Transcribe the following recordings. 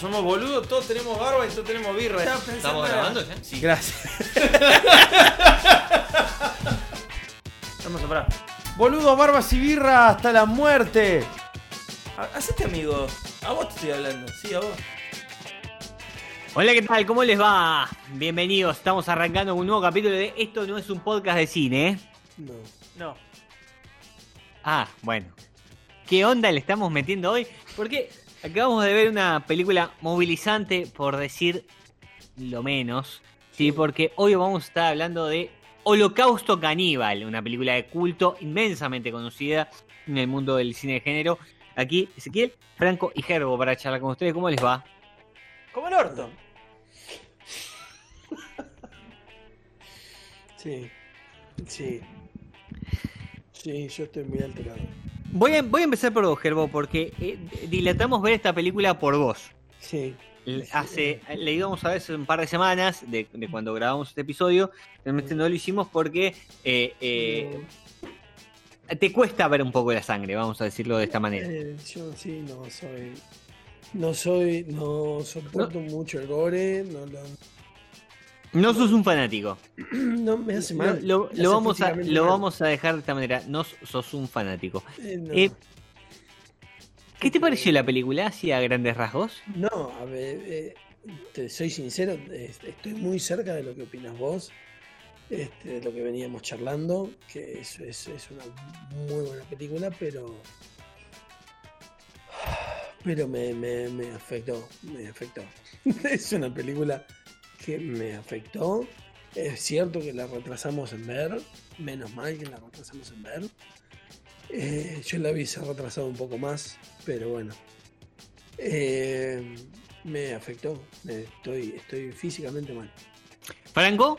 Somos boludos, todos tenemos barba y todos tenemos birra. ¿Estamos grabando ya? Sí. Gracias. Vamos a parar. Boludos, barbas y birra hasta la muerte. Ha- Hacete amigo. A vos te estoy hablando. Sí, a vos. Hola, ¿qué tal? ¿Cómo les va? Bienvenidos, estamos arrancando un nuevo capítulo de Esto no es un podcast de cine, ¿eh? no. No. Ah, bueno. ¿Qué onda le estamos metiendo hoy? Porque acabamos de ver una película movilizante, por decir lo menos. Sí, porque hoy vamos a estar hablando de Holocausto Caníbal, una película de culto inmensamente conocida en el mundo del cine de género. Aquí Ezequiel, Franco y Gerbo para charlar con ustedes. ¿Cómo les va? Como el orto. Sí. Sí. Sí, yo estoy muy alterado. Voy a, voy a empezar por vos, Gerbo, porque eh, dilatamos ver esta película por vos. Sí. Hace, le íbamos a ver hace un par de semanas de, de cuando grabamos este episodio. Realmente no lo hicimos porque eh, eh, te cuesta ver un poco la sangre, vamos a decirlo de esta manera. Yo sí, no soy. No soy. No soporto mucho el gore. No lo. No sos un fanático. No me hace mal. lo, vamos a, lo mal. vamos a dejar de esta manera. No sos un fanático. Eh, no. Eh, ¿Qué te pareció la película? Así a grandes rasgos. No, a ver, eh, te soy sincero, estoy muy cerca de lo que opinas vos, este, de lo que veníamos charlando, que es, es, es una muy buena película, pero pero me, me, me afectó, me afectó. es una película que me afectó. Es cierto que la retrasamos en ver, menos mal que la retrasamos en ver. Eh, yo la vi se ha retrasado un poco más, pero bueno. Eh, me afectó. Estoy, estoy físicamente mal. Franco,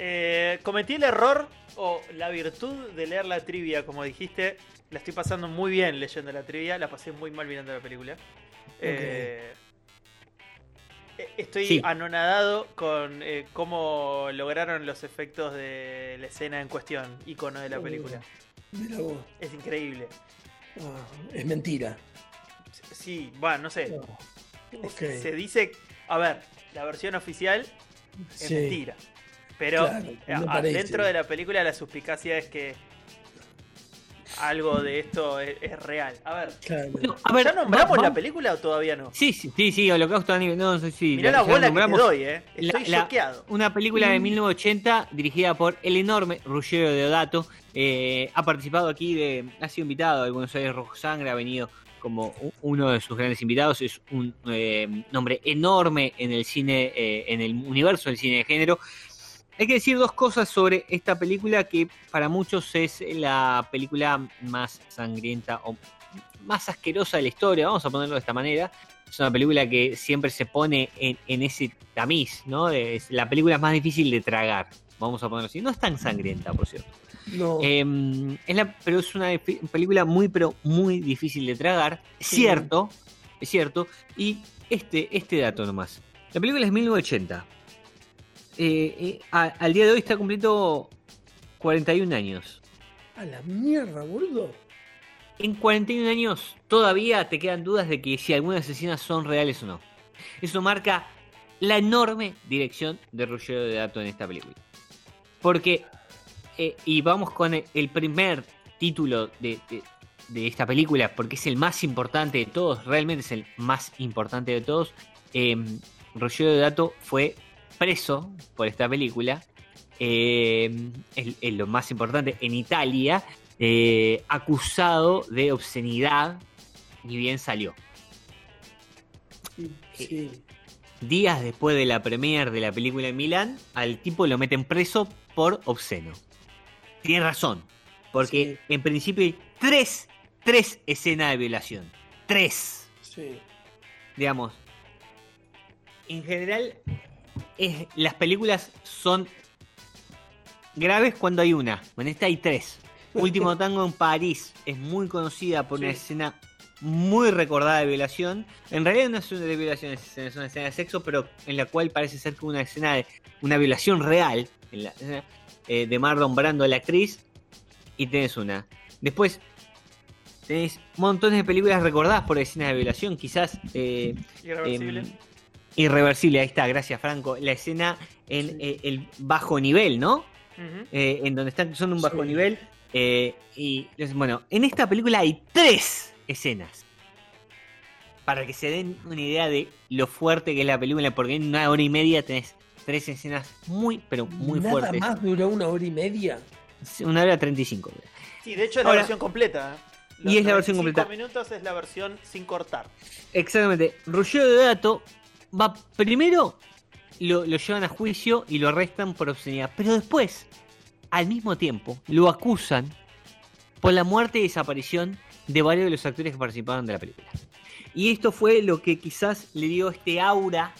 Eh, cometí el error o la virtud de leer la trivia, como dijiste. La estoy pasando muy bien leyendo la trivia, la pasé muy mal mirando la película. Estoy Sí. anonadado con eh, cómo lograron los efectos de la escena en cuestión, icono de la Oh. película. Mira vos. Es increíble. Ah, es mentira. Sí, bueno, no sé. Oh. Se dice, a ver, la versión oficial es Sí, mentira. Pero Claro, eh, dentro de la película la suspicacia es que algo de esto es, es real. A ver, claro. no, a ver, ¿ya nombramos va- la película o todavía no? Sí, sí, sí, sí, Holocausto. No, sí, sí. Mirá la bola que te doy, eh. Estoy choqueado. Una película de 1980 dirigida por el enorme Ruggero Deodato. Eh, ha participado aquí, de, ha sido invitado a Buenos Aires Rojo Sangre, ha venido como uno de sus grandes invitados. Es un eh, nombre enorme en el cine, eh, en el universo del cine de género. Hay que decir dos cosas sobre esta película que para muchos es la película más sangrienta o más asquerosa de la historia, vamos a ponerlo de esta manera. Es una película que siempre se pone en, en ese tamiz, ¿no? Es la película más difícil de tragar, vamos a ponerlo así. No es tan sangrienta, por cierto. No, Eh, es la, pero es una película muy, pero muy difícil de tragar. Sí. Cierto, es cierto. Y este, este dato nomás. La película es 1980. Eh, eh, a- al día de hoy está cumpliendo 41 años. a la mierda, boludo. En 41 años todavía te quedan dudas de que si algunas escenas son reales o no. Eso marca la enorme dirección de Ruggero de Dato en esta película. Porque, eh, y vamos con el, el primer título de, de- de esta película, porque es el más importante de todos, realmente es el más importante de todos. Eh, Ruggero de Dato fue preso por esta película. eh, es, es lo más importante en Italia eh, acusado de obscenidad, ni bien salió. Sí. Días después de la premiere de la película en Milán, al tipo lo meten preso por obsceno. Tiene razón, porque en principio hay tres, tres escenas de violación. Tres. Sí. Digamos, en general, es- las películas son graves cuando hay una. En esta hay tres. Último Tango en París es muy conocida por una escena muy recordada de violación. En realidad no es una de violación, es una escena de sexo, pero en la cual parece ser que una escena de una violación real en la eh, de Marlon Brando, la actriz, y tenés una. Después tenés montones de películas recordadas por escenas de violación, quizás eh, Irreversible. em, irreversible, ahí está, gracias Franco. La escena en Sí. eh, el bajo nivel, ¿no? Eh, en donde están son un bajo Sí. nivel. eh, y es- bueno, en esta película hay tres escenas. Para que se den una idea de lo fuerte que es la película, porque en una hora y media tenés tres escenas muy, pero muy Nada fuertes. más duró una hora y media. Una hora treinta y cinco. Sí, de hecho es la versión completa. ¿eh? Los Y es la versión 95 completa. minutos es la versión sin cortar. Exactamente. Ruggero de Dato va primero lo, lo llevan a juicio y lo arrestan por obscenidad. Pero después, al mismo tiempo, lo acusan por la muerte y desaparición de varios de los actores que participaron de la película. Y esto fue lo que quizás le dio este aura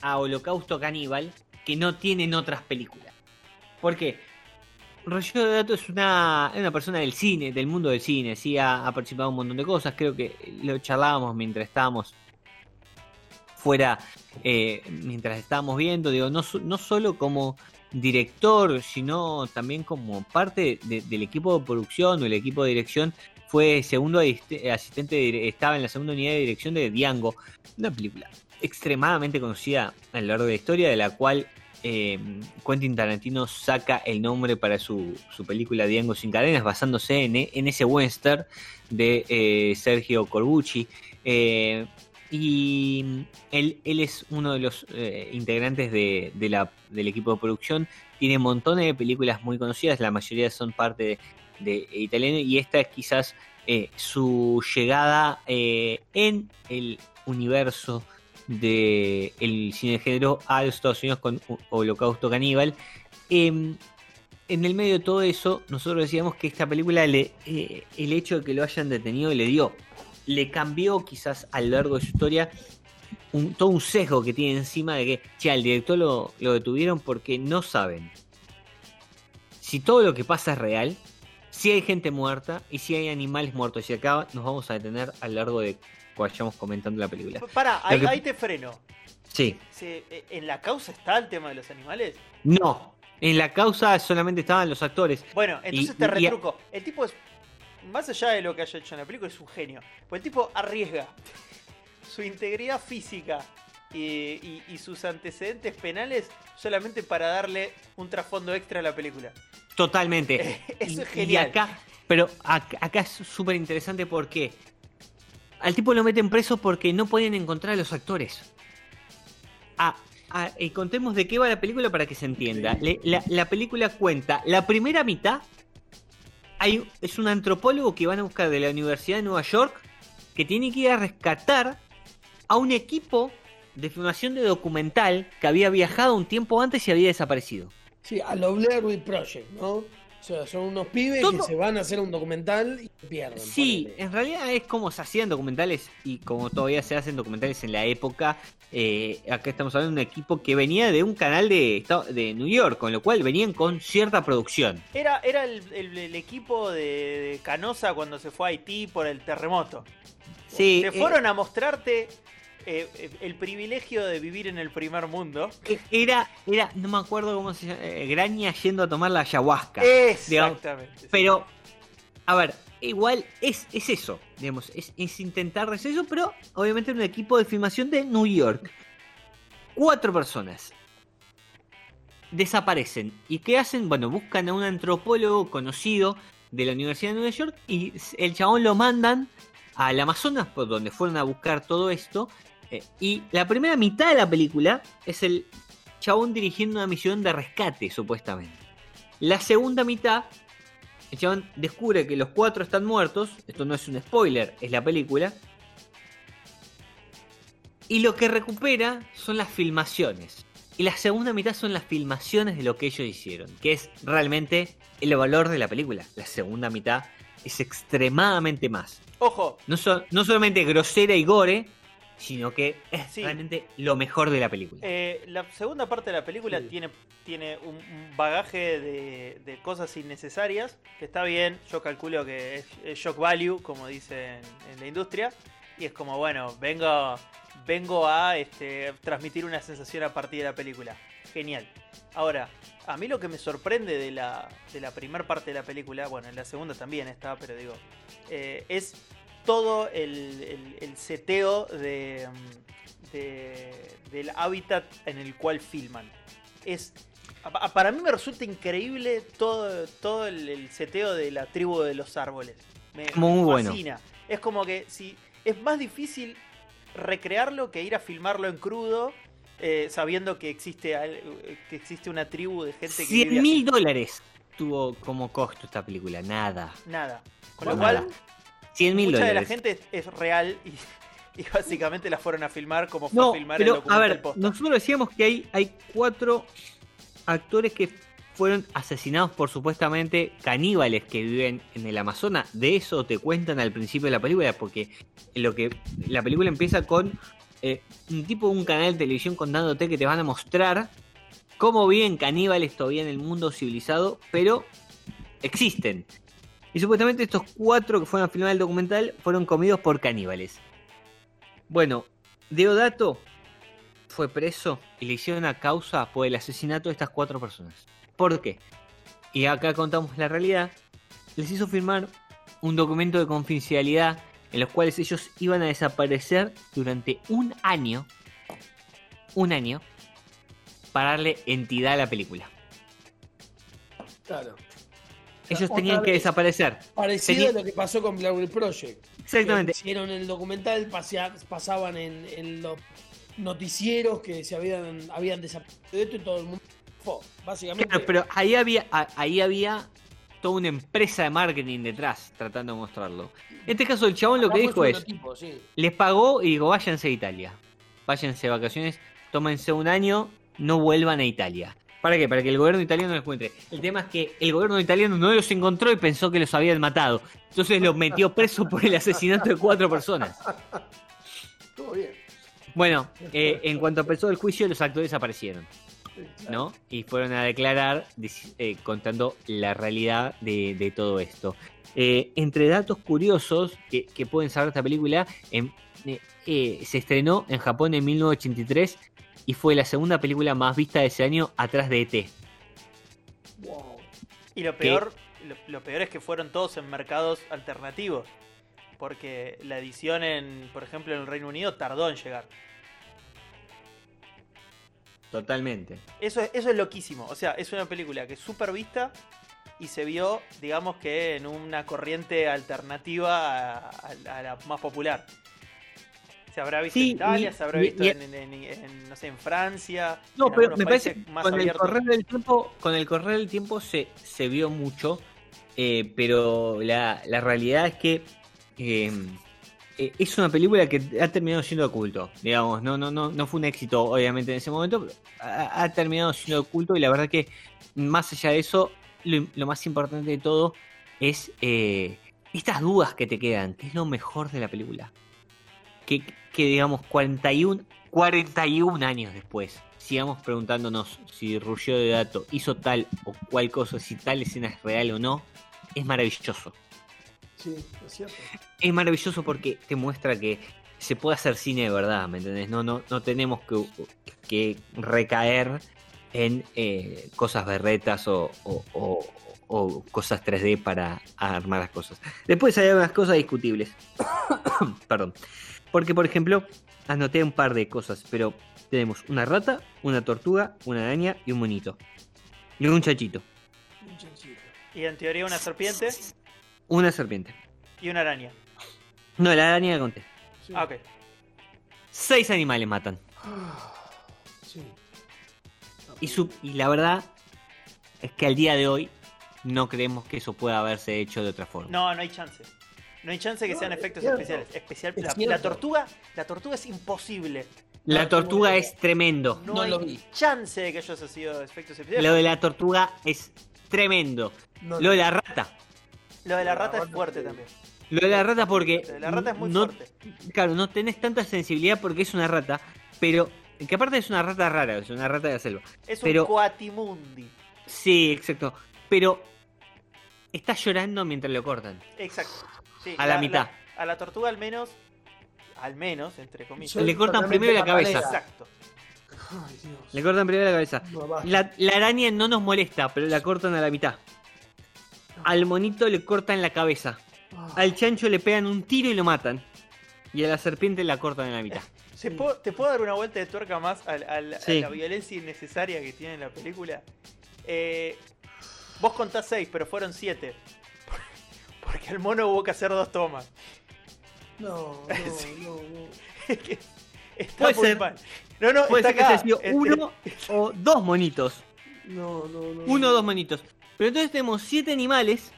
a Holocausto Caníbal que no tienen otras películas. ¿Por qué? De Dato es una, una persona del cine, del mundo del cine, sí, ha, ha participado en un montón de cosas, creo que lo charlábamos mientras estábamos fuera, eh, mientras estábamos viendo, digo, no, no solo como director, sino también como parte de- del equipo de producción o el equipo de dirección, fue segundo asiste- asistente, estaba en la segunda unidad de dirección de Diango, una película extremadamente conocida a lo largo de la historia, de la cual eh, Quentin Tarantino saca el nombre para su, su película Diango sin cadenas, basándose en, en ese western de eh, Sergio Corbucci. Eh, y él, él es uno de los eh, integrantes de, de del equipo de producción. Tiene montones de películas muy conocidas, la mayoría son parte de, de italiano y esta es quizás eh, su llegada eh, en el universo del cine de género a los Estados Unidos con Ho- Holocausto Caníbal. Em, en el medio de todo eso, nosotros decíamos que esta película, le, eh, el hecho de que lo hayan detenido, le dio, le cambió quizás a lo largo de su historia un- todo un sesgo que tiene encima de que, che, al director lo, lo detuvieron porque no saben si todo lo que pasa es real, si hay gente muerta y si hay animales muertos. Y acá nos vamos a detener a lo largo de que vayamos comentando la película. Pará, ahí, que- ahí te freno. Sí, eh, ¿En la causa está el tema de los animales? no. En la causa solamente estaban los actores. Bueno, entonces Y- te y- retruco. El tipo es, más allá de lo que haya hecho en la película, es un genio. Pues el tipo arriesga su integridad física y, y- y sus antecedentes penales solamente para darle un trasfondo extra a la película. Totalmente. Eso es genial. Y acá, pero ac- acá es súper interesante porque al tipo lo meten preso porque no pueden encontrar a los actores. Ah, ah, y contemos de qué va la película para que se entienda. Le- la, la película cuenta la primera mitad. Hay, es un antropólogo que van a buscar de la Universidad de Nueva York que tiene que ir a rescatar a un equipo de filmación de documental que había viajado un tiempo antes y había desaparecido. Sí, a lo Project, ¿no? O sea, son unos pibes Todo- que se van a hacer un documental y se pierden. Sí, ponele. en realidad es como se hacían documentales y como todavía se hacen documentales en la época. eh, acá estamos hablando de un equipo que venía de un canal de, de New York, con lo cual venían con cierta producción. Era, era el, el- el equipo de, de Canosa cuando se fue a Haití por el terremoto. Sí, Te eh, fueron a mostrarte eh, eh, el privilegio de vivir en el primer mundo. era, era, no me acuerdo cómo se llama, eh, Graña yendo a tomar la ayahuasca. Exactamente. Pero, a ver, igual es, es eso, digamos, es, es intentar hacer eso, pero obviamente en un equipo de filmación de New York. Cuatro personas desaparecen. ¿Y qué hacen? Bueno, buscan a un antropólogo conocido de la Universidad de Nueva York y el chabón lo mandan al Amazonas, por donde fueron a buscar todo esto. Eh, y la primera mitad de la película es el chabón dirigiendo una misión de rescate, supuestamente. La segunda mitad el chabón descubre que los cuatro están muertos. Esto no es un spoiler, es la película. Y lo que recupera son las filmaciones. Y la segunda mitad son las filmaciones de lo que ellos hicieron. Que es realmente el valor de la película. La segunda mitad es extremadamente más. Ojo, No, so- no solamente grosera y gore, sino que es Sí. realmente lo mejor de la película. Eh, la segunda parte de la película Sí. tiene, tiene un, un bagaje de, de cosas innecesarias, que está bien, yo calculo que es, es shock value, como dicen en la industria, y es como, bueno, vengo, vengo a este, transmitir una sensación a partir de la película. Genial. Ahora, a mí lo que me sorprende de la, de la primera parte de la película, bueno, en la segunda también está, pero digo, eh, es todo el, el- el seteo de, mm, de- del hábitat en el cual filman. Es, para mí me resulta increíble todo, todo el, el seteo de la tribu de los árboles. Me, Muy me bueno. fascina. Es como que si es más difícil recrearlo que ir a filmarlo en crudo. eh, sabiendo que existe que existe una tribu de gente que 100 vive mil dólares tuvo como costo esta película, nada. nada. Con lo Nada. cual, 100 mil mucha de la dólares. gente es, es real y, y básicamente la fueron a filmar como fue No, a filmar el pero a documental ver, posta. nosotros decíamos que hay, hay cuatro actores que fueron asesinados por supuestamente caníbales que viven en el Amazonas. De eso te cuentan al principio de la película, porque lo que la película empieza con eh, un tipo de un canal de televisión contándote que te van a mostrar cómo viven caníbales todavía en el mundo civilizado, pero existen. Y supuestamente estos cuatro que fueron a filmar el documental fueron comidos por caníbales. Bueno, Deodato fue preso y le hicieron una causa por el asesinato de estas cuatro personas. ¿Por qué? Y acá contamos la realidad. Les hizo firmar un documento de confidencialidad en los cuales ellos iban a desaparecer durante un año. Un año. Para darle entidad a la película. Claro. Ellos tenían que desaparecer. Parecido Tenía- a lo que pasó con Widow Project. Exactamente. Hicieron el documental, pasea- pasaban en, en los noticieros que se habían, habían desaparecido de esto y todo el mundo. fue, básicamente. Claro, pero ahí había, ahí había toda una empresa de marketing detrás tratando de mostrarlo. En este caso, el chabón lo que dijo es: sí. les pagó y digo, váyanse a Italia. Váyanse de vacaciones, tómense un año, no vuelvan a Italia. ¿Para qué? Para que el gobierno italiano los encuentre. El tema es que el gobierno italiano no los encontró y pensó que los habían matado. Entonces los metió preso por el asesinato de cuatro personas. Todo bien. Bueno, eh, en cuanto empezó el juicio, los actores aparecieron. ¿no? Y fueron a declarar eh, contando la realidad de, de todo esto. Eh, entre datos curiosos que, que pueden saber de esta película, eh, se estrenó en Japón en 1983 y fue la segunda película más vista de ese año atrás de ET. Wow. Y lo peor, lo, lo peor es que fueron todos en mercados alternativos. Porque la edición en, por ejemplo, en el Reino Unido tardó en llegar. Totalmente. Eso es, eso es loquísimo. O sea, es una película que es súper vista y se vio, digamos que en una corriente alternativa a, a- a la más popular. Se habrá visto Sí, en Italia, y- se habrá visto y- en, en- en, no sé, en Francia. No, en pero me parece que con el correr del tiempo, con el correr del tiempo se, se vio mucho, eh, pero la, la realidad es que eh, eh, es una película que ha terminado siendo de culto, digamos, no, no, no, no fue un éxito obviamente en ese momento, pero ha, ha terminado siendo de culto y la verdad que más allá de eso, lo, lo más importante de todo es eh, estas dudas que te quedan, que es lo mejor de la película. Que, que digamos 41, 41 años después sigamos preguntándonos si Ruggiero de Dato hizo tal o cual cosa, si tal escena es real o no, es maravilloso. Sí, es cierto. Es maravilloso porque te muestra que se puede hacer cine de verdad, ¿me entendés? No, no, no tenemos que, que recaer en eh, cosas berretas o, o- o- o cosas 3D para armar las cosas. Después hay algunas cosas discutibles. Perdón. Porque, por ejemplo, anoté un par de cosas, pero tenemos una rata, una tortuga, una araña y un monito. Y un chachito. Un chanchito. Y en teoría una serpiente Una serpiente. y una araña. No, la araña la conté. Sí. Ah, ok. Seis animales matan. Sí. Y, su- y la verdad es que al día de hoy no creemos que eso pueda haberse hecho de otra forma. No, no hay chance. No hay chance que sean efectos especiales. Especial, Es la, la tortuga, la tortuga es imposible. la no, tortuga es tremendo. No, No hay lo vi. chance de que ellos hayan sido efectos especiales. Lo de la tortuga es tremendo. No, Lo de la rata. Lo de la rata es fuerte también. Lo de la rata porque. Lo de la rata es muy no, fuerte. Claro, no tenés tanta sensibilidad porque es una rata, pero. Que aparte es una rata rara, es una rata de la selva. Es pero- un coatimundi. Sí, exacto. Pero. Está llorando mientras lo cortan. Exacto. Sí, A la mitad. a la tortuga al menos, al menos, entre comillas. Le cortan primero la cabeza. Exacto. Ay, Dios. Le cortan primero la cabeza. No. La, la araña no nos molesta, pero la cortan a la mitad. Al monito le cortan la cabeza. Ah. Al chancho le pegan un tiro y lo matan. Y a la serpiente la cortan en la mitad. ¿Se puedo- ¿Te puedo dar una vuelta de tuerca más a, Sí. la violencia innecesaria que tiene la película? Eh, vos contás seis, pero fueron siete. Porque al mono hubo que hacer dos tomas. No, no, Sí. no, no. Está Puede muy ser. mal. No, no, Puede está ser que acá. haya sido Este- uno o dos monitos. No, no, no. Uno o dos monitos. Pero entonces tenemos siete animales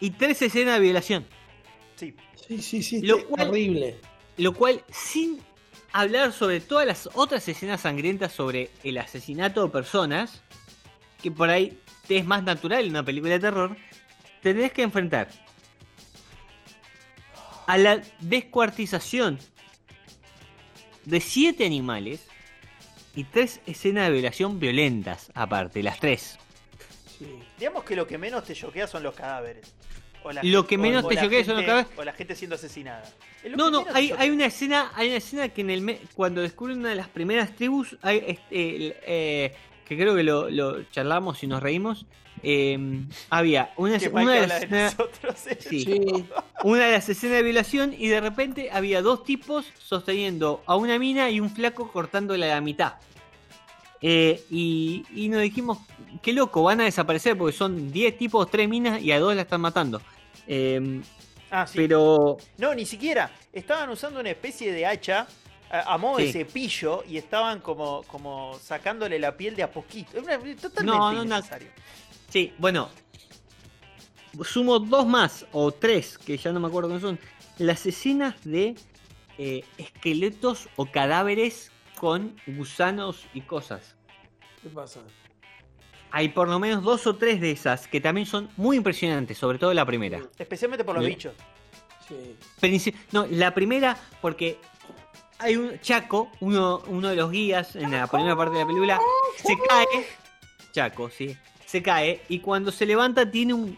y tres escenas de violación. Sí, Sí, sí, sí. Lo es cual- horrible. Lo cual, sin hablar sobre todas las otras escenas sangrientas sobre el asesinato de personas, que por ahí te es más natural en una película de terror, tenés que enfrentar a la descuartización de siete animales y tres escenas de violación violentas, aparte, las tres. Sí. digamos que lo que menos te choquea son los cadáveres. O la Lo gente- que menos o- te choquea son los cadáveres. O la gente siendo asesinada. No, no, hay, una escena, hay una escena que en el cuando descubren una de las primeras tribus, hay, este, eh, que creo que lo, lo charlamos y nos reímos. Eh, había una, una de las escenas, nosotros. sí, Sí. una de las escenas de violación y de repente había dos tipos sosteniendo a una mina y un flaco cortándola a la mitad. Eh, y, y nos dijimos, qué loco, van a desaparecer porque son 10 tipos, 3 minas y a dos la están matando. Eh, Ah, sí. Pero No, ni siquiera. Estaban usando una especie de hacha a, a modo de cepillo y estaban como, como sacándole la piel de a poquito. Era totalmente No, no, no. Sí, bueno. Sumo dos más, o tres, que ya no me acuerdo cómo son. Las escenas de eh, esqueletos o cadáveres con gusanos y cosas. ¿Qué pasa? Hay por lo menos dos o tres de esas que también son muy impresionantes, sobre todo la primera. Especialmente por los bichos. Sí. No, la primera porque hay un Chaco, uno, uno de los guías en la primera parte de la película, se cae. Chaco, sí. Se cae y cuando se levanta tiene un,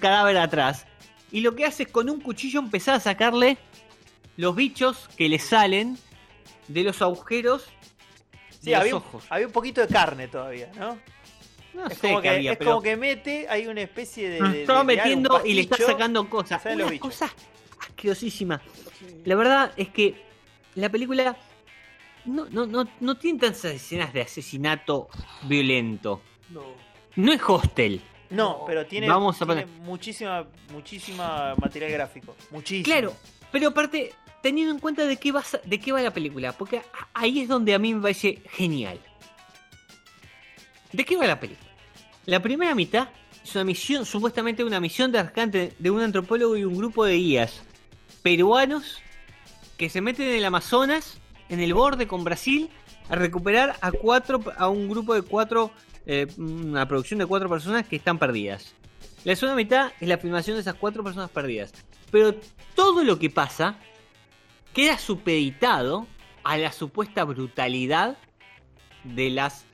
cadáver atrás. Y lo que hace es con un cuchillo empezar a sacarle los bichos que le salen de los agujeros Sí, de los había, un- ojos. había un poquito de carne todavía, ¿no? No es sé como, que, había, es pero como que mete, hay una especie de. estaba metiendo y le está sacando cosas. salen los Una bichos. cosa asquerosísima. sí. La verdad es que la película no, no, no, no tiene tantas escenas de asesinato violento. No. No es hostel. No, pero tiene, Vamos a tiene poner- muchísima, muchísima material gráfico. Muchísimo. Claro, pero aparte, teniendo en cuenta de qué, va, de qué va la película, porque ahí es donde a mí me parece genial. ¿De qué va la película? La primera mitad es una misión, supuestamente una misión de rescate de un antropólogo y un grupo de guías peruanos que se meten en el Amazonas, en el borde con Brasil, a recuperar a cuatro, a un grupo de cuatro, eh, una producción de cuatro personas que están perdidas. La segunda mitad es la filmación de esas cuatro personas perdidas. Pero todo lo que pasa queda supeditado a la supuesta brutalidad de las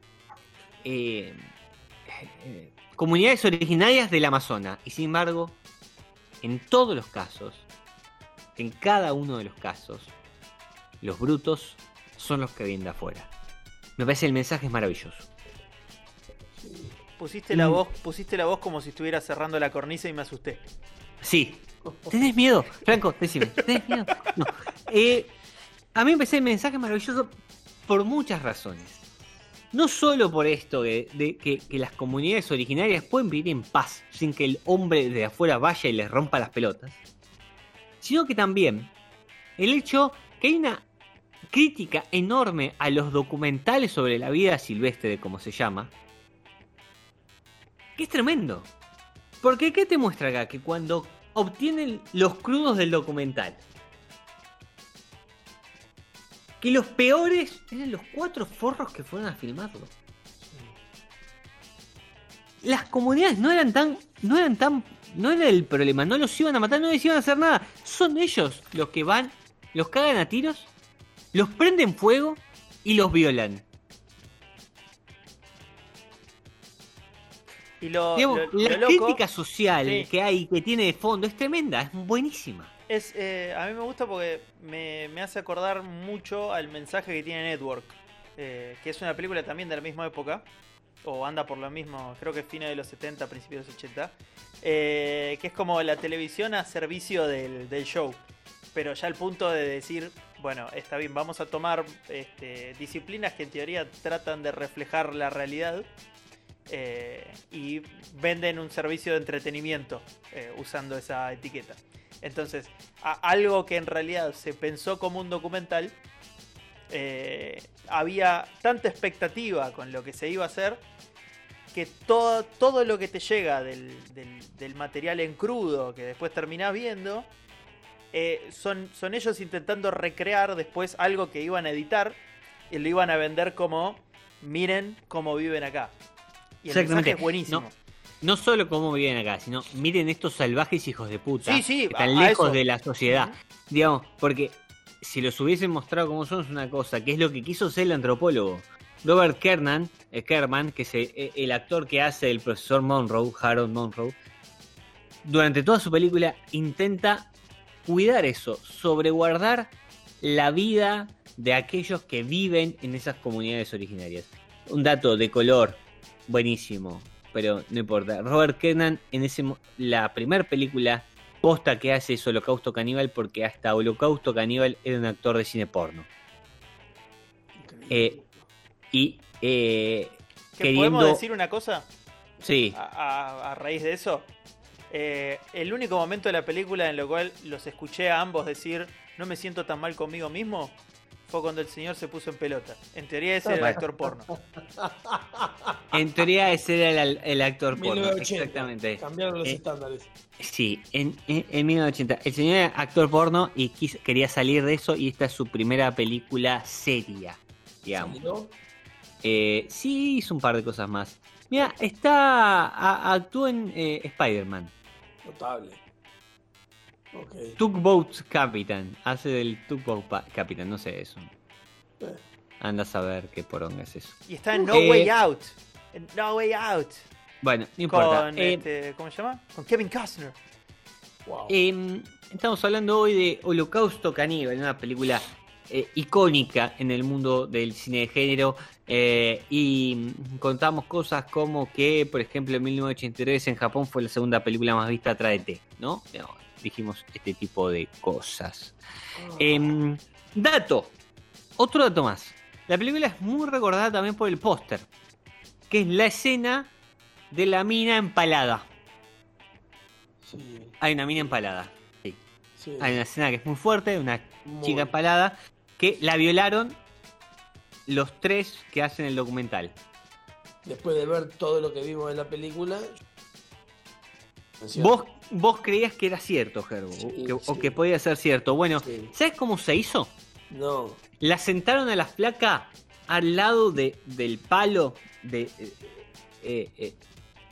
eh, eh, comunidades originarias del Amazonas. Y sin embargo, en todos los casos, en cada uno de los casos, los brutos son los que vienen de afuera. Me parece el mensaje es maravilloso. Pusiste la Mm. voz, pusiste la voz como si estuviera cerrando la cornisa y me asusté. Sí. ¿Tenés miedo? Franco, decime. ¿Tenés miedo? No. Eh, a mí me parece el mensaje maravilloso por muchas razones. No solo por esto de, de que, que las comunidades originarias pueden vivir en paz sin que el hombre de afuera vaya y les rompa las pelotas, sino que también el hecho que hay una crítica enorme a los documentales sobre la vida silvestre, como se llama, que es tremendo. Porque ¿qué te muestra acá? Que cuando obtienen los crudos del documental, que los peores eran los cuatro forros que fueron a filmarlo. Las comunidades no eran tan, no eran tan no era el problema, no los iban a matar, no les iban a hacer nada. Son ellos los que van, los cagan a tiros, los prenden fuego y los violan. Y lo, Digamos, lo- lo la loco crítica social Sí. que hay, que tiene de fondo, es tremenda, es buenísima. es, eh, a mí me gusta porque me, me hace acordar mucho al mensaje que tiene Network, eh, que es una película también de la misma época, o anda por lo mismo, creo que es fines de los 70, principios de los 80, eh, que es como la televisión a servicio del, del show, pero ya al punto de decir, bueno, está bien, vamos a tomar este, disciplinas que en teoría tratan de reflejar la realidad. Eh, y venden un servicio de entretenimiento eh, usando esa etiqueta. Entonces, algo que en realidad se pensó como un documental, eh, había tanta expectativa con lo que se iba a hacer que todo, todo lo que te llega del, material en crudo que después terminás viendo, son, son ellos intentando recrear después algo que iban a editar y lo iban a vender como, miren cómo viven acá. Y el Exactamente. mensaje es buenísimo. No, no solo cómo viven acá, sino miren estos salvajes hijos de puta Sí, sí, que están lejos eso. de la sociedad. Digamos, porque si los hubiesen mostrado como son es una cosa, que es lo que quiso ser el antropólogo. Robert Kernan, eh, Kerman, que es el, el actor que hace el profesor Monroe, Harold Monroe, durante toda su película intenta cuidar eso, sobreguardar la vida de aquellos que viven en esas comunidades originarias. Un dato de color buenísimo, pero no importa. Robert Kernan en ese mo- la primera película posta que hace es Holocausto Caníbal porque hasta Holocausto Caníbal era un actor de cine porno. Increíble. Eh, Y eh, ¿Que queriendo... ¿Podemos decir una cosa Sí, a, a- a raíz de eso? Eh, el único momento de la película en lo cual los escuché a ambos decir no me siento tan mal conmigo mismo fue cuando el señor se puso en pelota. En teoría ese era el actor porno. en teoría ese era el, el actor porno. 1980. Exactamente. Cambiaron los Eh, estándares. Sí, en, en, en 1980. El señor era actor porno y quis- quería salir de eso y esta es su primera película seria, digamos. Eh, sí, hizo un par de cosas más. Mira, está. a- actuó en eh, Spider-Man. Notable. Ok. Tugboat Captain. Hace del Tugboat Captain, no sé eso. Eh, Anda a saber qué poronga es eso. Y está en No Eh, Way Out. En No Way Out. Bueno, no importa. Con, Eh, este, ¿cómo se llama? Con Kevin Costner. wow. eh, estamos hablando hoy de Holocausto Caníbal, una película eh, icónica en el mundo del cine de género. eh, y contamos cosas como que, por ejemplo, en 1983 en Japón fue la segunda película más vista atrás de T, ¿no? Dijimos este tipo de cosas. Em, dato. Otro dato más. La película es muy recordada también por el póster. Que es la escena de la mina empalada. Sí, Hay una mina empalada. Sí. sí. Hay una escena que es muy fuerte, una Muy. chica empalada, que la violaron los tres que hacen el documental. Después de ver todo lo que vimos en la película. Vos, vos creías que era cierto, Gerbo, Sí, o, que, o sí. que podía ser cierto. Bueno, Sí. ¿sabes cómo se hizo? No. La sentaron a la flaca al lado de, del palo de, eh, eh, eh,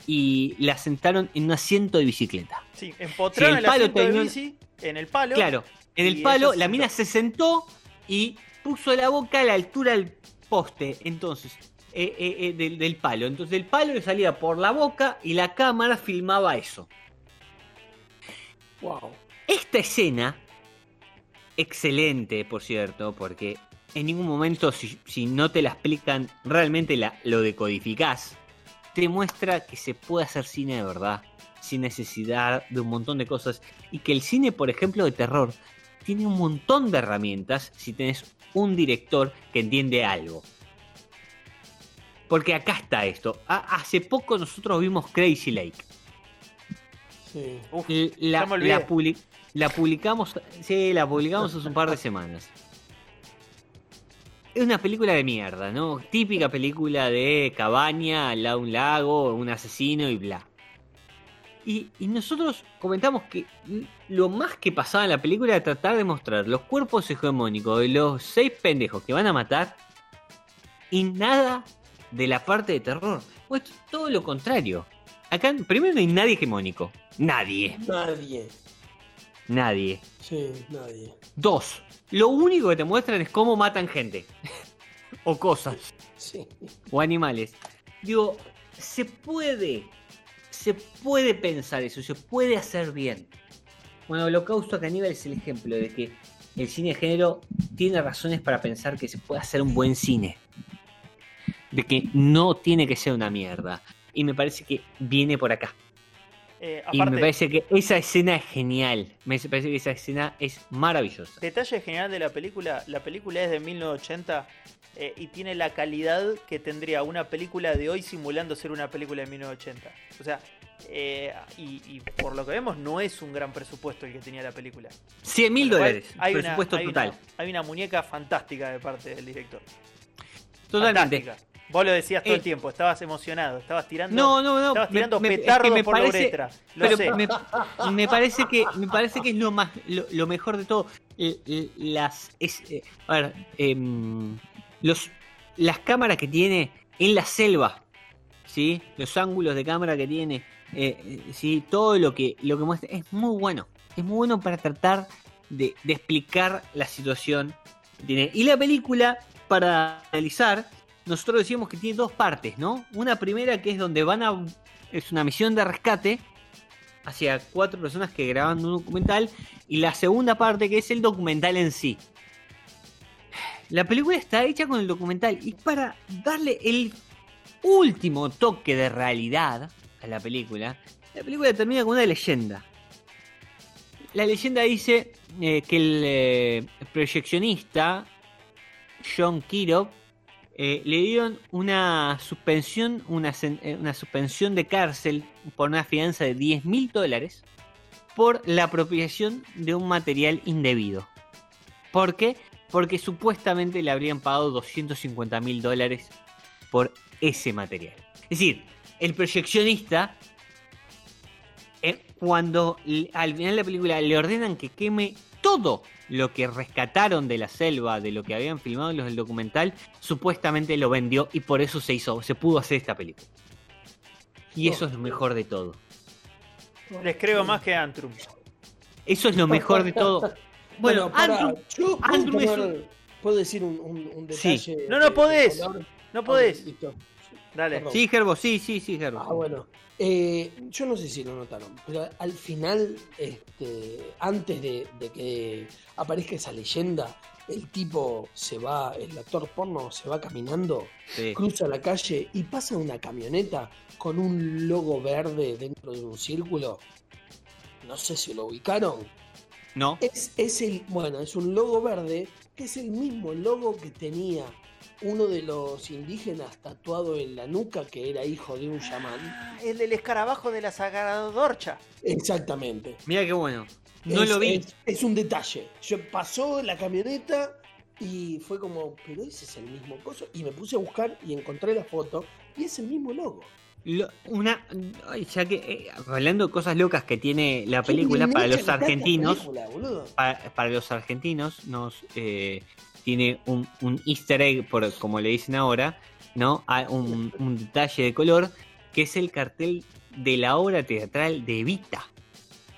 y la sentaron en un asiento de bicicleta. Sí, empotraron Sí, el, el palo asiento de bici en el palo. Claro, en el palo la mina se sentó y puso la boca a la altura del poste, entonces, eh, eh, eh, del, del palo. Entonces el palo le salía por la boca y la cámara filmaba eso. Wow. Esta escena, excelente, por cierto, porque en ningún momento, si, no te la explican, realmente la, lo decodificás. Te muestra que se puede hacer cine de verdad, sin necesidad de un montón de cosas. Y que el cine, por ejemplo, de terror, tiene un montón de herramientas si tenés un director que entiende algo. Porque acá está esto. Ha- hace poco nosotros vimos Crazy Lake. Sí. Uf, La, me olvidé. la publi- la publicamos, sí, la publicamos hace un par de semanas. Es una película de mierda, ¿no? Típica película de cabaña, al lado de un lago, un asesino y bla. Y, y nosotros comentamos que lo más que pasaba en la película era tratar de mostrar los cuerpos hegemónicos de los seis pendejos que van a matar y nada de la parte de terror. Pues todo lo contrario. Acá primero no hay nadie hegemónico. Nadie. Nadie. Nadie. Sí, nadie. Dos. Lo único que te muestran es cómo matan gente. o cosas. Sí. O animales. Digo, se puede. Se puede pensar eso, se puede hacer bien. Bueno, Holocausto Caníbal es el ejemplo de que el cine de género tiene razones para pensar que se puede hacer un buen cine. De que no tiene que ser una mierda. Y me parece que viene por acá. Eh, Y me parece que esa escena es genial. Me parece que esa escena es maravillosa. detalle general de la película, la película es de 1980 eh, y tiene la calidad que tendría una película de hoy simulando ser una película de 1980. O sea, eh, y, y por lo que vemos no es un gran presupuesto el que tenía la película. 100 mil dólares. hay una- Presupuesto hay total. Una, hay una muñeca fantástica de parte del director. Totalmente. Fantástica. Vos lo decías todo Eh, el tiempo, estabas emocionado, estabas tirando, No, no, no. estabas me- tirando me- es que me por la parece- uretra. Lo Pero sé. me, parece que me parece que es lo más lo, lo mejor de todo. Eh, eh, Las es, eh, a ver, em, los las cámaras que tiene en la selva, sí, los ángulos de cámara que tiene, eh, eh, sí, todo lo que lo que muestra es muy bueno. Es muy bueno para tratar de, de explicar la situación que tiene. Y la película para analizar nosotros decíamos que tiene dos partes, ¿no? Una primera que es donde van a. Es una misión de rescate hacia cuatro personas que graban un documental. Y la segunda parte que es el documental en sí. La película está hecha con el documental. Y para darle el último toque de realidad a la película, la película termina con una leyenda. La leyenda dice eh, que el eh, proyeccionista John Kirov eh, le dieron una suspensión, eh, una suspensión de cárcel por una fianza de 10 mil dólares por la apropiación de un material indebido. ¿Por qué? Porque supuestamente le habrían pagado 250 mil dólares por ese material. Es decir, el proyeccionista, eh, cuando al final de la película le ordenan que queme todo lo que rescataron de la selva, de lo que habían filmado los del documental, supuestamente lo vendió y por eso se hizo, se pudo hacer esta película. Y eso es lo mejor de todo. Les creo más que Antrum. Eso es lo mejor de todo. Bueno, Andrew, yo puedo, Andrew es tomar- ¿puedo decir un, un- un Sí. detalle. No, no de- podés. de? No podés. Ah, listo. Dale. Perdón. sí, Gerbo, sí, sí, sí, Gerbo. Ah, bueno. Eh, yo no sé si lo notaron, pero al final, este, antes de, de que aparezca esa leyenda, el tipo se va, el actor porno se va caminando, Sí. cruza la calle y pasa una camioneta con un logo verde dentro de un círculo. No sé si lo ubicaron. No, Es, es el, bueno, es un logo verde que es el mismo logo que tenía uno de los indígenas tatuado en la nuca que era hijo de un chamán. Ah, El del escarabajo de la Sagrada Dorcha. Exactamente. mira qué bueno. No Es- lo vi. Es, es un detalle. Yo pasó la camioneta y fue como, pero ese es el mismo coso. Y me puse a buscar y encontré la foto y es el mismo logo. Lo- una, ay, ya que eh, hablando de cosas locas que tiene la película para los argentinos, película, boludo. para, para los argentinos nos eh, tiene un, un Easter egg, por, como le dicen ahora, ¿no? Hay un, un detalle de color que es el cartel de la obra teatral de Evita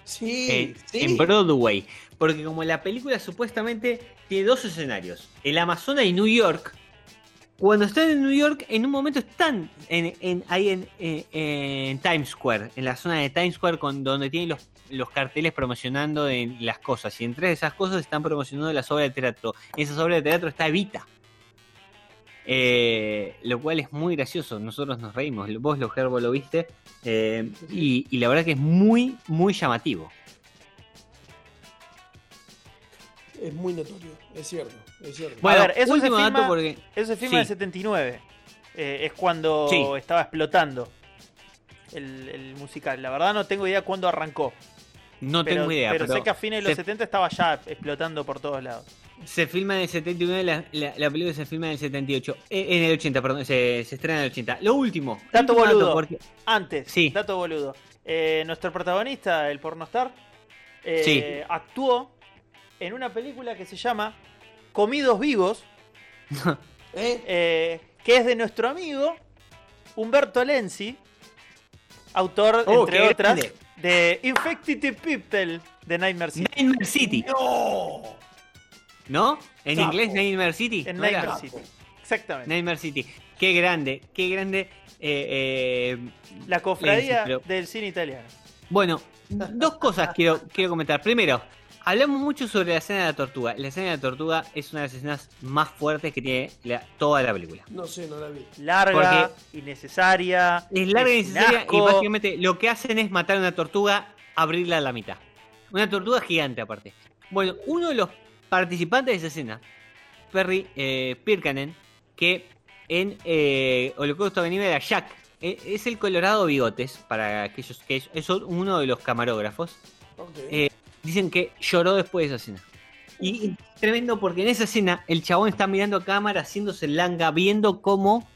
Sí, en, sí. en Broadway. Porque como la película supuestamente tiene dos escenarios, el Amazonas y New York, cuando están en New York, en un momento están en, en- ahí en, en- en Times Square, en la zona de Times Square, con, donde tienen los, los carteles promocionando en las cosas. Y entre esas cosas están promocionando las obras de teatro. En esas obras de teatro está Evita. Eh, lo cual es muy gracioso. Nosotros nos reímos. Vos, lo Gerbo, lo viste. eh, y, y la verdad que es muy, muy llamativo. Es muy notorio, es cierto, es cierto. Bueno, ver, eso se último filma- dato porque. Eso se filma Sí. en el 79. Eh, es cuando Sí. estaba explotando el, el musical. La verdad no tengo idea cuándo arrancó. No pero, tengo idea. pero Pero, sé que a fines de los se- 70 estaba ya explotando por todos lados. Se filma en el 79, la, la, la película se filma en el 78. eh, en el 80, perdón, se, se estrena en el 80. Lo último. Dato último boludo. porque- Antes, Sí. dato boludo. Eh, nuestro protagonista, el pornostar, eh, Sí. actuó en una película que se llama Comidos Vivos, que es de nuestro amigo Humberto Lenzi, autor, Oh, entre otras, grande. De Infected People de Nightmare City. Nightmare City, ¡No! ¿no? En inglés Nightmare City. En ¿no era? Nightmare City. Exactamente. Nightmare City. Qué grande, qué grande. eh, eh, La cofradía Sí, pero- del cine italiano. Bueno, dos cosas quiero, quiero comentar. Primero, hablamos mucho sobre la escena de la tortuga. La escena de la tortuga es una de las escenas más fuertes que tiene la- toda la película. No sé, no la vi. Larga, innecesaria. Es larga y un necesaria y básicamente lo que hacen es matar a una tortuga, abrirla a la mitad. Una tortuga gigante aparte. Bueno, uno de los participantes de esa escena, Perry eh, Pirkanen, que en eh, Holocausto Caníbal era Jack, eh, es el Colorado Bigotes, para aquellos que es, es uno de los camarógrafos. Ok. Eh, dicen que lloró después de esa escena. Y es tremendo porque en esa escena el chabón está mirando a cámara, haciéndose el langa, viendo cómo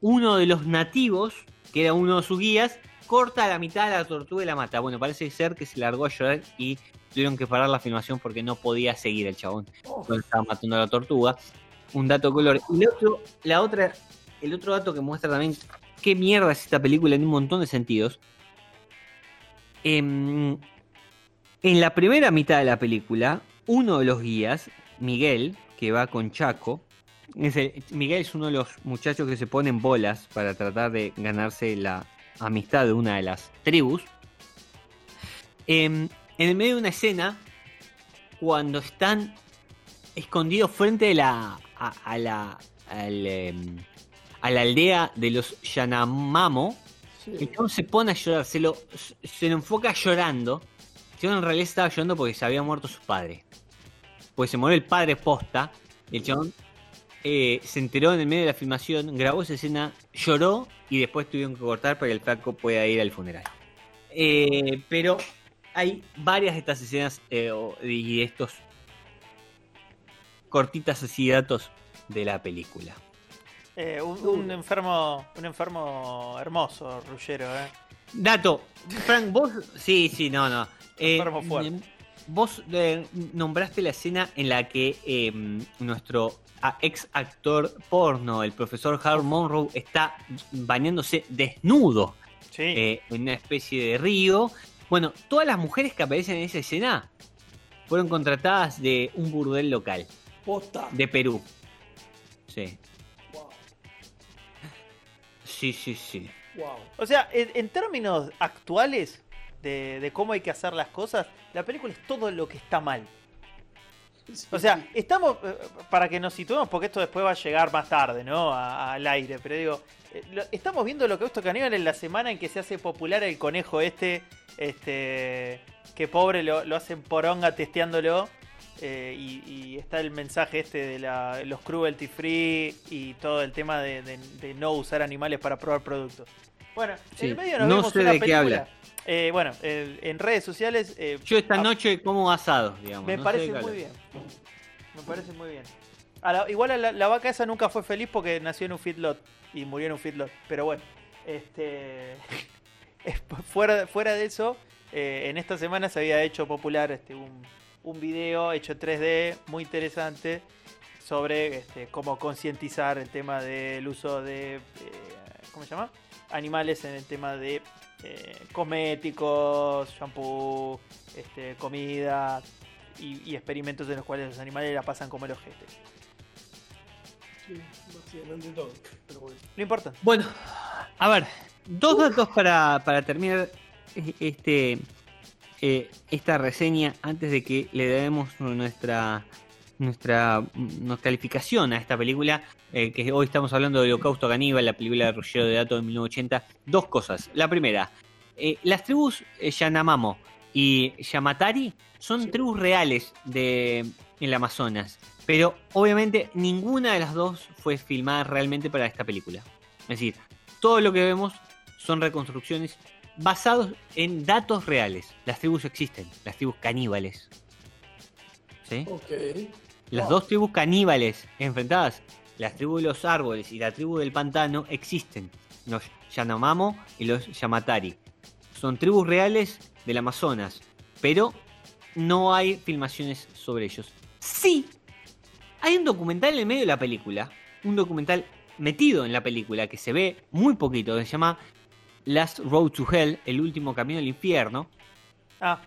uno de los nativos, que era uno de sus guías, corta a la mitad de la tortuga y la mata. Bueno, parece ser que se largó a llorar y tuvieron que parar la filmación porque no podía seguir el chabón Oh, cuando estaba matando a la tortuga. Un dato color. Y el otro, la otra, el otro dato que muestra también qué mierda es esta película en un montón de sentidos. Em, en la primera mitad de la película, uno de los guías, Miguel, que va con Chaco, es el- Miguel es uno de los muchachos que se ponen bolas para tratar de ganarse la amistad de una de las tribus. Em, en el medio de una escena, cuando están escondidos frente a la, a, a la, al, em, a la aldea de los Yanamamo, sí. el se pone a llorar, se lo, se lo enfoca llorando. Chabón en realidad estaba llorando porque se había muerto su padre. Porque se murió el padre posta. Y el chabón eh, se enteró en el medio de la filmación, grabó esa escena, lloró y después tuvieron que cortar para que el flaco pueda ir al funeral. Eh, pero hay varias de estas escenas eh, y de estos cortitas así datos de la película. Eh, un, un enfermo un enfermo hermoso, Ruggero, ¿eh? Dato, Frank, vos. Sí, sí, no, no. Eh, fuerte. mm, Vos eh, nombraste la escena en la que eh, nuestro ex actor porno, el profesor Harold Monroe, está bañándose desnudo Sí. eh, en una especie de río. Bueno, todas las mujeres que aparecen en esa escena fueron contratadas de un burdel local, Posta. de Perú. Sí, Wow. sí, sí, sí. Wow. O sea, en, en términos actuales de, de cómo hay que hacer las cosas, la película es todo lo que está mal. O sea, estamos, eh, para que nos situemos, porque esto después va a llegar más tarde, ¿no? A- Al aire, pero digo, eh, estamos viendo lo que esto caníbal en la semana en que se hace popular el conejo este, este, que pobre lo, lo hacen poronga testeándolo, eh, y, y está el mensaje este de la, los cruelty free y todo el tema de, de- de no usar animales para probar productos. Bueno, Sí, en el medio nos no vemos sé una de qué película. habla. Eh, bueno, eh, en redes sociales. eh, Yo esta ah, noche como asado, digamos. me no parece muy bien. Me parece muy bien. A la- igual a la, la vaca esa nunca fue feliz porque nació en un feedlot y murió en un feedlot. Pero bueno, este es- fuera, fuera de eso, en esta semana se había hecho popular este, un, un video hecho en 3D muy interesante sobre este, cómo concientizar el tema del uso de, ¿cómo se llama? Animales en el tema de eh, cosméticos, shampoo, este, comida y, y experimentos en los cuales los animales la pasan como el ojete. Sí, básicamente todo. Pero bueno. No importa. Bueno, a ver, dos datos para, para terminar este eh, esta reseña antes de que le demos nuestra nuestra, nuestra calificación a esta película, eh, que hoy estamos hablando de Holocausto Caníbal, la película de Ruggero de Dato de 1980. Dos cosas. La primera, eh, las tribus eh, Yanomamo y Yamatari son Sí. tribus reales de el Amazonas, pero obviamente ninguna de las dos fue filmada realmente para esta película. Es decir, todo lo que vemos son reconstrucciones basados en datos reales. Las tribus existen, las tribus caníbales. ¿Sí? Ok. Las dos tribus caníbales enfrentadas, la tribu de los árboles y la tribu del pantano, existen. Los Yanomamo y los Yamatari. Son tribus reales del Amazonas, pero no hay filmaciones sobre ellos. Sí, hay un documental en el medio de la película, un documental metido en la película que se ve muy poquito, se llama Last Road to Hell, el último camino al infierno, Ah,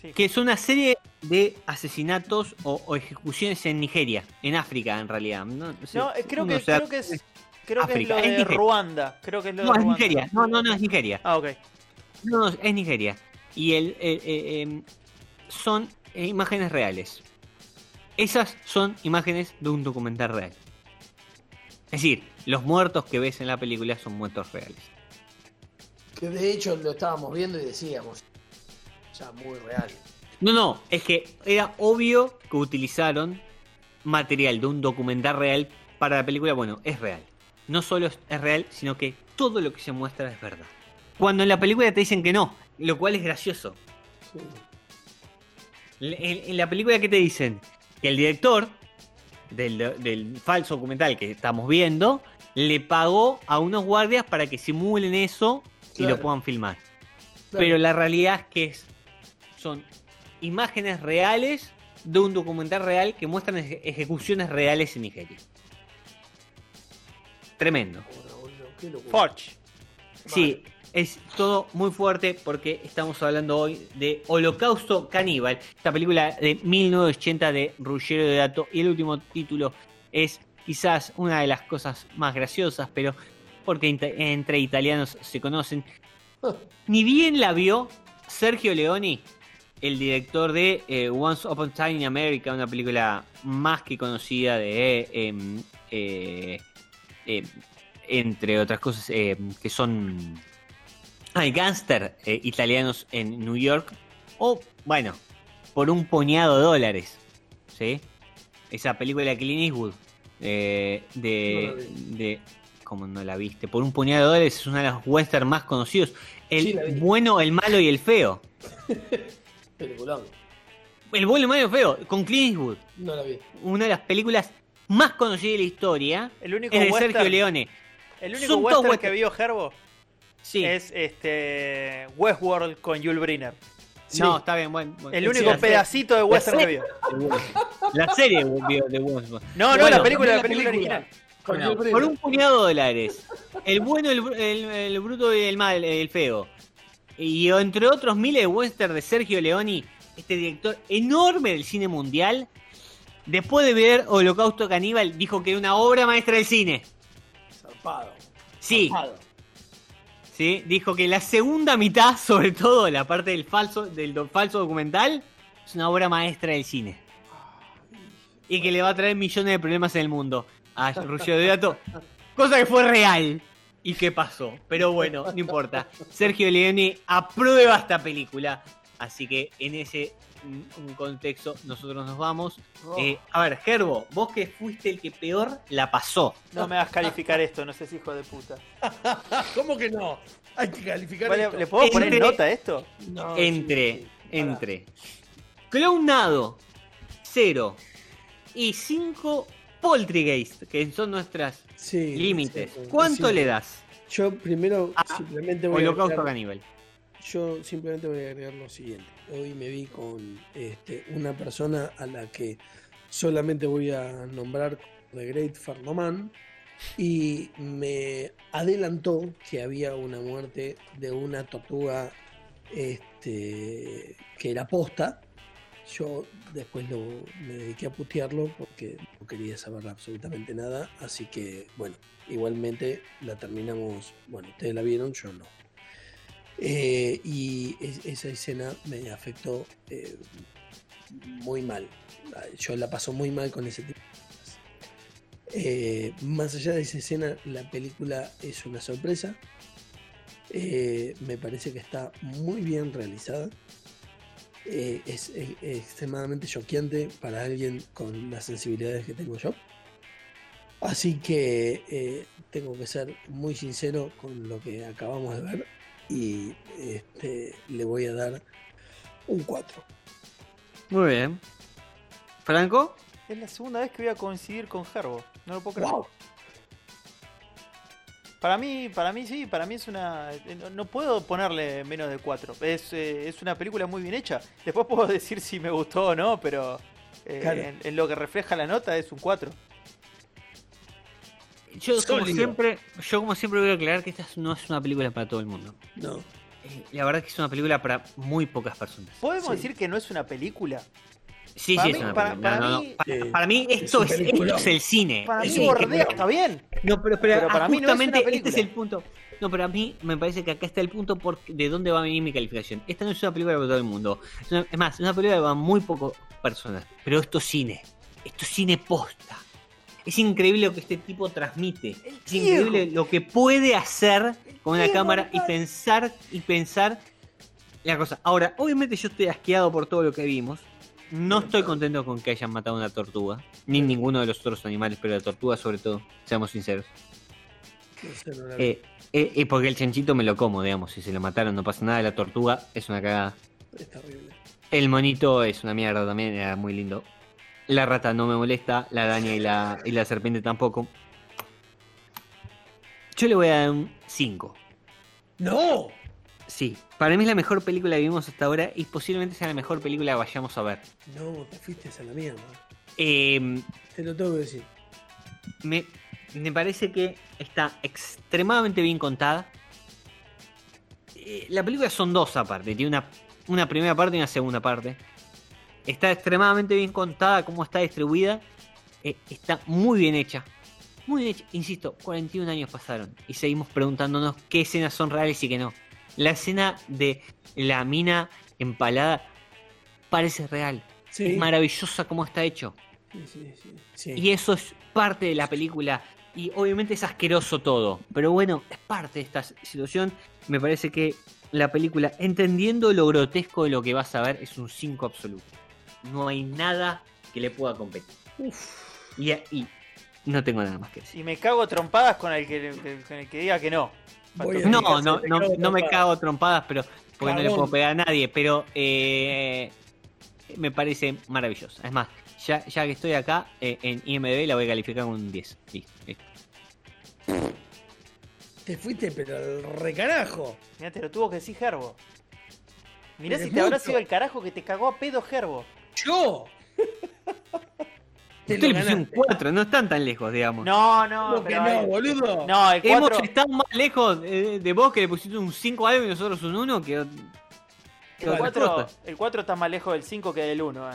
sí. que es una serie de asesinatos o, o ejecuciones en Nigeria, en África en realidad. No, sé, No, eh, creo que, creo que es. Creo que es África, lo es de Nigeria. Ruanda. Creo que es lo de No, es Ruanda. Nigeria. No, no, no, es Nigeria. Ah, ok. No, no, es Nigeria. Y el, eh, em, son imágenes reales. Esas son imágenes de un documental real. Es decir, los muertos que ves en la película son muertos reales. Que de hecho lo estábamos viendo y decíamos. Ya muy real. No, no, es que era obvio que utilizaron material de un documental real para la película. Bueno, es real. No solo es, real, sino que todo lo que se muestra es verdad. Cuando en la película te dicen que no, lo cual es gracioso. Sí. En, en la película que te dicen que el director del, del falso documental que estamos viendo le pagó a unos guardias para que simulen eso y lo puedan filmar. Claro. Pero la realidad es que es- son imágenes reales de un documental real que muestran eje- ejecuciones reales en Nigeria. Tremendo. Forge. Sí, es todo muy fuerte porque estamos hablando hoy de Holocausto Caníbal, esta película de 1980 de Ruggero de Dato y el último título es quizás una de las cosas más graciosas, pero porque entre italianos se conocen. Ni bien la vio Sergio Leoni, el director de eh, Once Upon a Time in America, una película más que conocida de em, eh, em, entre otras cosas eh, que son hay gángster eh, italianos en New York o bueno por un puñado de dólares sí esa película de Clint Eastwood eh, No de, de como no la viste por un puñado de dólares es una de las westerns más conocidos. El Sí, bueno el malo y el feo Peliculón. el y el feo con Clint Eastwood No la vi. una de las películas más conocidas de la historia El único es de western, Sergio Leone el único Son western que vio Herbo sí es este Westworld con Jules Briner. no está bien bueno, bueno. El Sí, único serie- pedacito de western que vio. La serie de de Westworld. No, no, Bueno, la película, la la película película. original. Con Bueno, por un puñado de dólares. El bueno, el, br- el- el bruto y el mal, el feo. Y entre otros miles de western de Sergio Leoni, este director enorme del cine mundial, después de ver Holocausto Caníbal, dijo que era una obra maestra del cine. Zarpado. Sí, Zarpado. sí, dijo que la segunda mitad, sobre todo la parte del falso, del do- falso documental, es una obra maestra del cine. Y que le va a traer millones de problemas en el mundo a Ruggero de Dato. Cosa que fue real. ¿Y qué pasó? Pero bueno, no importa. Sergio Leone aprueba esta película. Así que en ese contexto nosotros nos vamos. Oh. Eh, a ver, Gerbo, vos que fuiste el que peor la pasó. No me hagas calificar esto, no seas hijo de puta. ¿Cómo que no? Hay que calificar Vale, esto. ¿Le puedo poner nota a esto? No, entre, sí, sí. Pará. entre Clownado 0 y 5 Poltergeist, que son nuestras Sí, límites. sí. ¿Cuánto Sí. le das? Yo primero Ah, simplemente voy a Holocausto agregar, Caníbal. yo simplemente voy a agregar lo siguiente. Hoy me vi con este, una persona a la que solamente voy a nombrar The Great Farnoman y me adelantó que había una muerte de una tortuga este, que era posta. Yo después lo, me dediqué a putearlo porque no quería saber absolutamente nada. Así que, bueno, igualmente la terminamos. Bueno, ustedes la vieron, yo no. Eh, y es- esa escena me afectó eh, muy mal. Yo la paso muy mal con ese tipo. Eh, más allá de esa escena, la película es una sorpresa. Eh, me parece que está muy bien realizada. Eh, es, es extremadamente choqueante para alguien con las sensibilidades que tengo yo. Así que eh, tengo que ser muy sincero con lo que acabamos de ver y este, le voy a dar un 4. Muy bien. ¿Franco? Es la segunda vez que voy a coincidir con Herbo. No lo puedo creer. ¡Wow! Para mí, para mí sí, para mí es una. No, no puedo ponerle menos de 4. Es, eh, es una película muy bien hecha. Después puedo decir si me gustó o no, pero eh, Claro. en, en lo que refleja la nota es un 4. Yo como Sólido. siempre, yo como siempre voy a aclarar que esta no es una película para todo el mundo. No, eh, la verdad que es una película para muy pocas personas. ¿Podemos Sí. decir que no es una película? Sí, Para sí, mí- es una para- película. para No, no, mí- para, mí esto Es es, un esto peliculón. es el cine. Para mí Sí, bordea, que- está bien. No, pero, pero, Pero para ah, mí no es justamente este es el punto. No, pero a mí me parece que acá está el punto por de dónde va a venir mi calificación. Esta no es una película para todo el mundo. Es, una- es más, es una película para muy pocas personas. Pero esto es cine. Esto es cine posta. Es increíble lo que este tipo transmite. Es increíble lo que puede hacer con una cámara y pensar y pensar la cosa. Ahora, obviamente yo estoy asqueado por todo lo que vimos. No estoy contento con que hayan matado una tortuga, ni ninguno de los otros animales, pero la tortuga sobre todo, seamos sinceros. Eh, eh, eh, porque el chanchito me lo como, digamos, si se lo mataron no pasa nada, la tortuga es una cagada. Es terrible. El monito es una mierda también, era muy lindo. La rata no me molesta, la araña y la, y la serpiente tampoco. Yo le voy a dar un 5. ¡No! Sí, para mí es la mejor película que vimos hasta ahora y posiblemente sea la mejor película que vayamos a ver. No, te fuiste a la mierda. Eh, Te lo tengo que decir. me, me parece que está extremadamente bien contada. Eh, la película son dos aparte, tiene una, una primera parte y una segunda parte. Está extremadamente bien contada, cómo está distribuida. Eh, está muy bien hecha. Muy bien hecha. Insisto, 41 años pasaron y seguimos preguntándonos qué escenas son reales y qué no. La escena de la mina empalada parece real. Sí. Es maravillosa cómo está hecho. Sí, sí, sí. Sí. Y eso es parte de la película. Y obviamente es asqueroso todo. Pero bueno, es parte de esta situación. Me parece que la película, entendiendo lo grotesco de lo que vas a ver, es un 5 absoluto. No hay nada que le pueda competir. Y, y no tengo nada más que decir. Y me cago trompadas con el que, con el que diga que no. No, no, no, no me cago trompadas, pero porque no le puedo pegar a nadie. Pero eh, me parece maravillosa. Es más, ya, ya que estoy acá eh, en IMDb la voy a calificar con un 10. Listo, listo. Te fuiste, pero al recarajo. Mirá, te lo tuvo que decir Gerbo. Mirá Pero si te habrá mucho. sido el carajo que te cagó a pedo Gerbo. ¡Yo! Te Usted le puso un ganaste. 4, no están tan lejos, digamos. No, no, ¿Cómo que pero no, ahí- boludo? No, el Hemos 4. estado más lejos de, de vos que le pusiste un 5 a algo y nosotros un 1 que, que El otra 4, cosa. el 4 está más lejos del 5 que del 1. eh.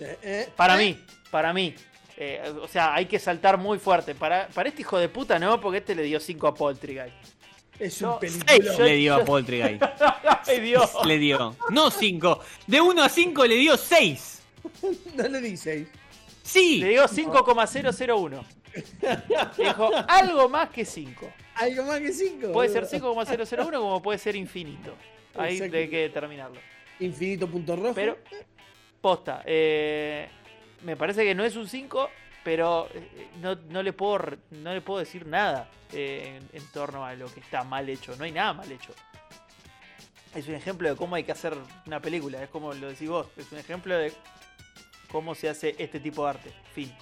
Eh, eh, Para eh. mí, para mí. Eh, o sea, hay que saltar muy fuerte. Para, para este hijo de puta no, porque este le dio 5 a Poltergeist. Es No, un seis, película. yo- le dio a Poltergeist. ¡Ay, Dios! le dio. No 5. De 1 a 5 le dio 6. No le dices. Sí. Le dio 5,001. Dijo algo más que 5. Algo más que 5. Puede ser 5,001 como puede ser infinito. Ahí hay que determinarlo. Infinito punto rojo. Pero, posta, eh, me parece que no es un 5, pero eh, no, no le puedo no le puedo decir nada eh, en, en torno a lo que está mal hecho. No hay nada mal hecho. Es un ejemplo de cómo hay que hacer una película, es como lo decís vos, es un ejemplo de cómo se hace este tipo de arte. Fin.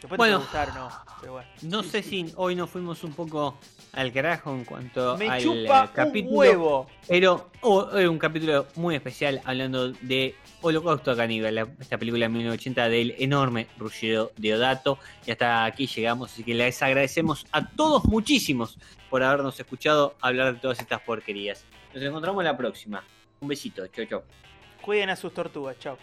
Después Bueno. te puede gustar o no, pero bueno. No sé si hoy nos fuimos un poco al carajo en cuanto Me al chupa eh, capítulo. un huevo. Pero hoy es un capítulo muy especial hablando de Holocausto Caníbal, la- esta película de 1980 del enorme Ruggero Deodato. Y hasta aquí llegamos, así que les agradecemos a todos muchísimos por habernos escuchado hablar de todas estas porquerías. Nos encontramos la próxima. Un besito, chau chau. Cuiden a sus tortugas, chao.